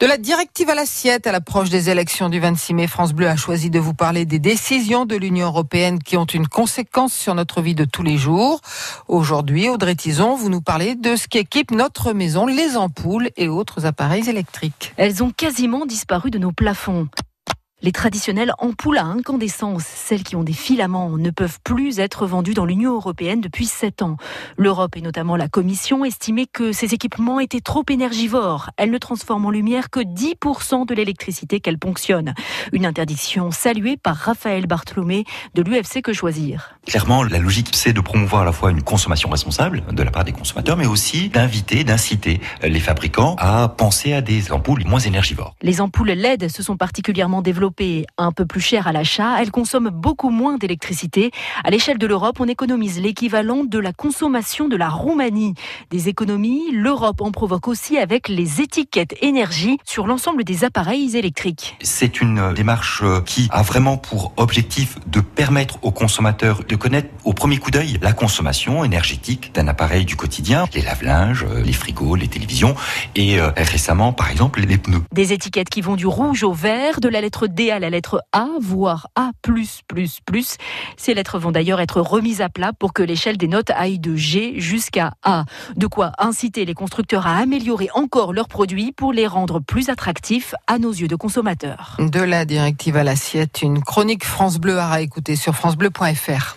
De la directive à l'assiette à l'approche des élections du 26 mai, France Bleu a choisi de vous parler des décisions de l'Union européenne qui ont une conséquence sur notre vie de tous les jours. Aujourd'hui, Audrey Tison, vous nous parlez de ce qui équipe notre maison, les ampoules et autres appareils électriques. Elles ont quasiment disparu de nos plafonds. Les traditionnelles ampoules à incandescence, celles qui ont des filaments, ne peuvent plus être vendues dans l'Union européenne depuis 7 ans. L'Europe et notamment la Commission estimaient que ces équipements étaient trop énergivores. Elles ne transforment en lumière que 10% de l'électricité qu'elles ponctionnent. Une interdiction saluée par Raphaël Bartholomé de l'UFC Que Choisir. Clairement, la logique, c'est de promouvoir à la fois une consommation responsable de la part des consommateurs, mais aussi d'inviter, d'inciter les fabricants à penser à des ampoules moins énergivores. Les ampoules LED se sont particulièrement développées un peu plus cher à l'achat, elles consomment beaucoup moins d'électricité. À l'échelle de l'Europe, on économise l'équivalent de la consommation de la Roumanie. Des économies, l'Europe en provoque aussi avec les étiquettes énergie sur l'ensemble des appareils électriques. C'est une démarche qui a vraiment pour objectif de permettre aux consommateurs de connaître au premier coup d'œil la consommation énergétique d'un appareil du quotidien, les lave-linges, les frigos, les télévisions et euh, récemment par exemple les pneus. Des étiquettes qui vont du rouge au vert, de la lettre D à la lettre A, voire A+++. Ces lettres vont d'ailleurs être remises à plat pour que l'échelle des notes aille de G jusqu'à A. De quoi inciter les constructeurs à améliorer encore leurs produits pour les rendre plus attractifs à nos yeux de consommateurs. De la directive à l'assiette, une chronique France Bleu à écouter sur francebleu.fr.